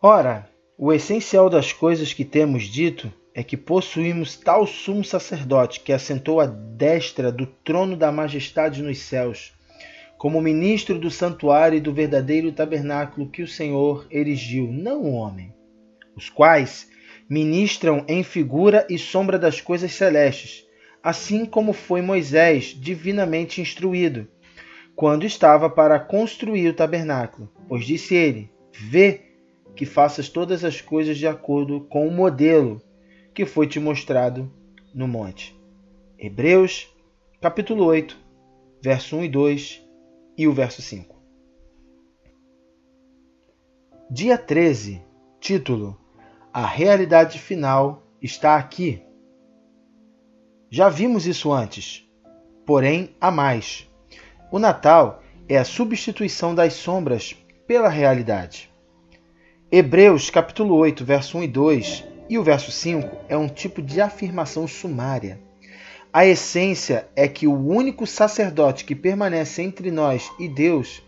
Ora, o essencial das coisas que temos dito é que possuímos tal sumo sacerdote que assentou à destra do trono da majestade nos céus, como ministro do santuário e do verdadeiro tabernáculo que o Senhor erigiu, não o homem, os quais ministram em figura e sombra das coisas celestes, assim como foi Moisés divinamente instruído, quando estava para construir o tabernáculo. Pois disse ele: Vê que faças todas as coisas de acordo com o modelo que foi te mostrado no monte. Hebreus, capítulo 8, verso 1 e 2 e o verso 5. Dia 13, título: A realidade final está aqui. Já vimos isso antes, porém há mais. O Natal é a substituição das sombras pela realidade. Hebreus capítulo 8, verso 1 e 2 e o verso 5 é um tipo de afirmação sumária. A essência é que o único sacerdote que permanece entre nós e Deus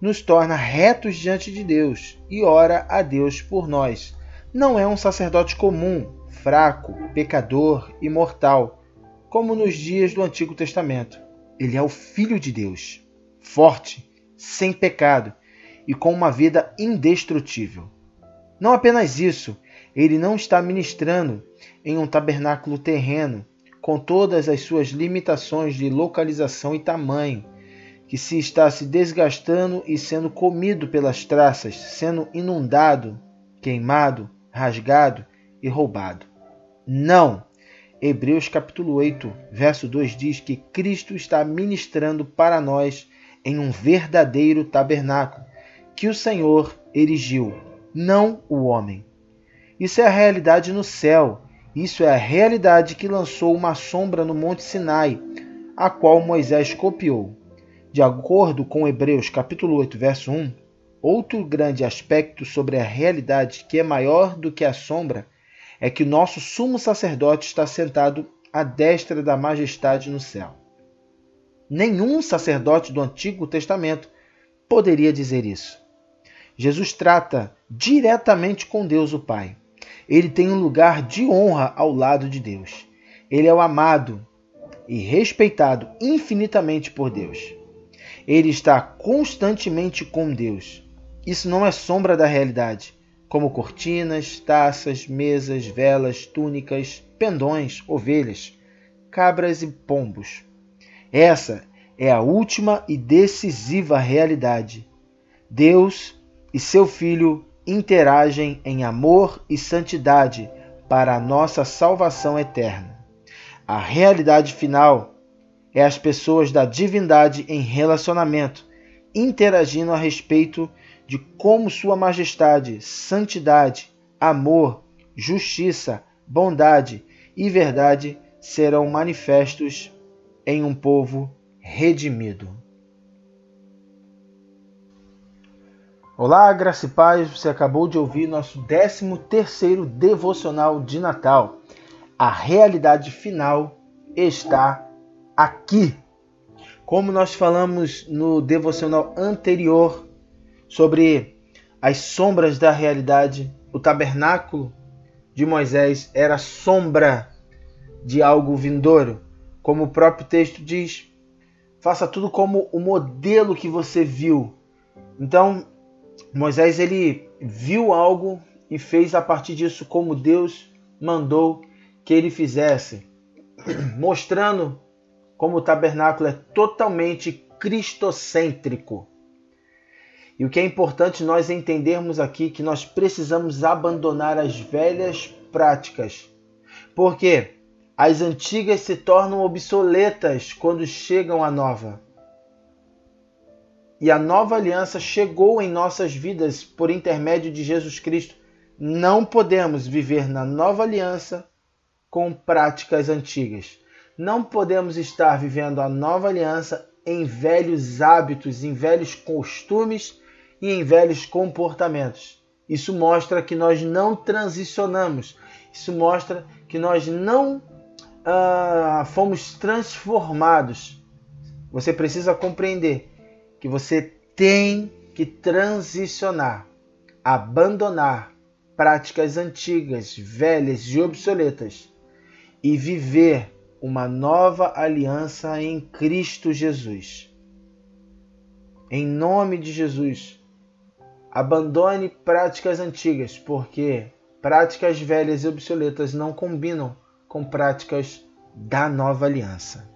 nos torna retos diante de Deus e ora a Deus por nós. Não é um sacerdote comum, fraco, pecador e mortal, como nos dias do Antigo Testamento. Ele é o Filho de Deus, forte, sem pecado e com uma vida indestrutível. Não apenas isso, ele não está ministrando em um tabernáculo terreno, com todas as suas limitações de localização e tamanho, que se está se desgastando e sendo comido pelas traças, sendo inundado, queimado, rasgado e roubado. Não! Hebreus capítulo 8, verso 2 diz que Cristo está ministrando para nós em um verdadeiro tabernáculo que o Senhor erigiu, não o homem. Isso é a realidade no céu. Isso é a realidade que lançou uma sombra no Monte Sinai, a qual Moisés copiou. De acordo com Hebreus capítulo 8, verso 1, outro grande aspecto sobre a realidade que é maior do que a sombra é que o nosso sumo sacerdote está sentado à destra da majestade no céu. Nenhum sacerdote do Antigo Testamento poderia dizer isso. Jesus trata diretamente com Deus o Pai. Ele tem um lugar de honra ao lado de Deus. Ele é o amado e respeitado infinitamente por Deus. Ele está constantemente com Deus. Isso não é sombra da realidade como cortinas, taças, mesas, velas, túnicas, pendões, ovelhas, cabras e pombos. Essa é a última e decisiva realidade. Deus e seu Filho interagem em amor e santidade para a nossa salvação eterna. A realidade final é as pessoas da divindade em relacionamento, interagindo a respeito de como Sua Majestade, santidade, amor, justiça, bondade e verdade serão manifestos em um povo redimido. Olá, graça e paz. Você acabou de ouvir nosso 13 terceiro devocional de Natal. A realidade final está aqui. Como nós falamos no devocional anterior, sobre as sombras da realidade. O tabernáculo de Moisés era sombra de algo vindouro. Como o próprio texto diz, faça tudo como o modelo que você viu. Então, Moisés ele viu algo e fez a partir disso como Deus mandou que ele fizesse, mostrando como o tabernáculo é totalmente cristocêntrico. E o que é importante nós entendermos aqui que nós precisamos abandonar as velhas práticas. Porque as antigas se tornam obsoletas quando chegam a nova. E a nova aliança chegou em nossas vidas por intermédio de Jesus Cristo. Não podemos viver na nova aliança com práticas antigas. Não podemos estar vivendo a nova aliança em velhos hábitos, em velhos costumes e em velhos comportamentos. Isso mostra que nós não transicionamos. Isso mostra que nós não ah, fomos transformados. Você precisa compreender que você tem que transicionar. abandonar práticas antigas, velhas e obsoletas e viver uma nova aliança em Cristo Jesus. Em nome de Jesus, abandone práticas antigas, porque práticas velhas e obsoletas não combinam com práticas da nova aliança.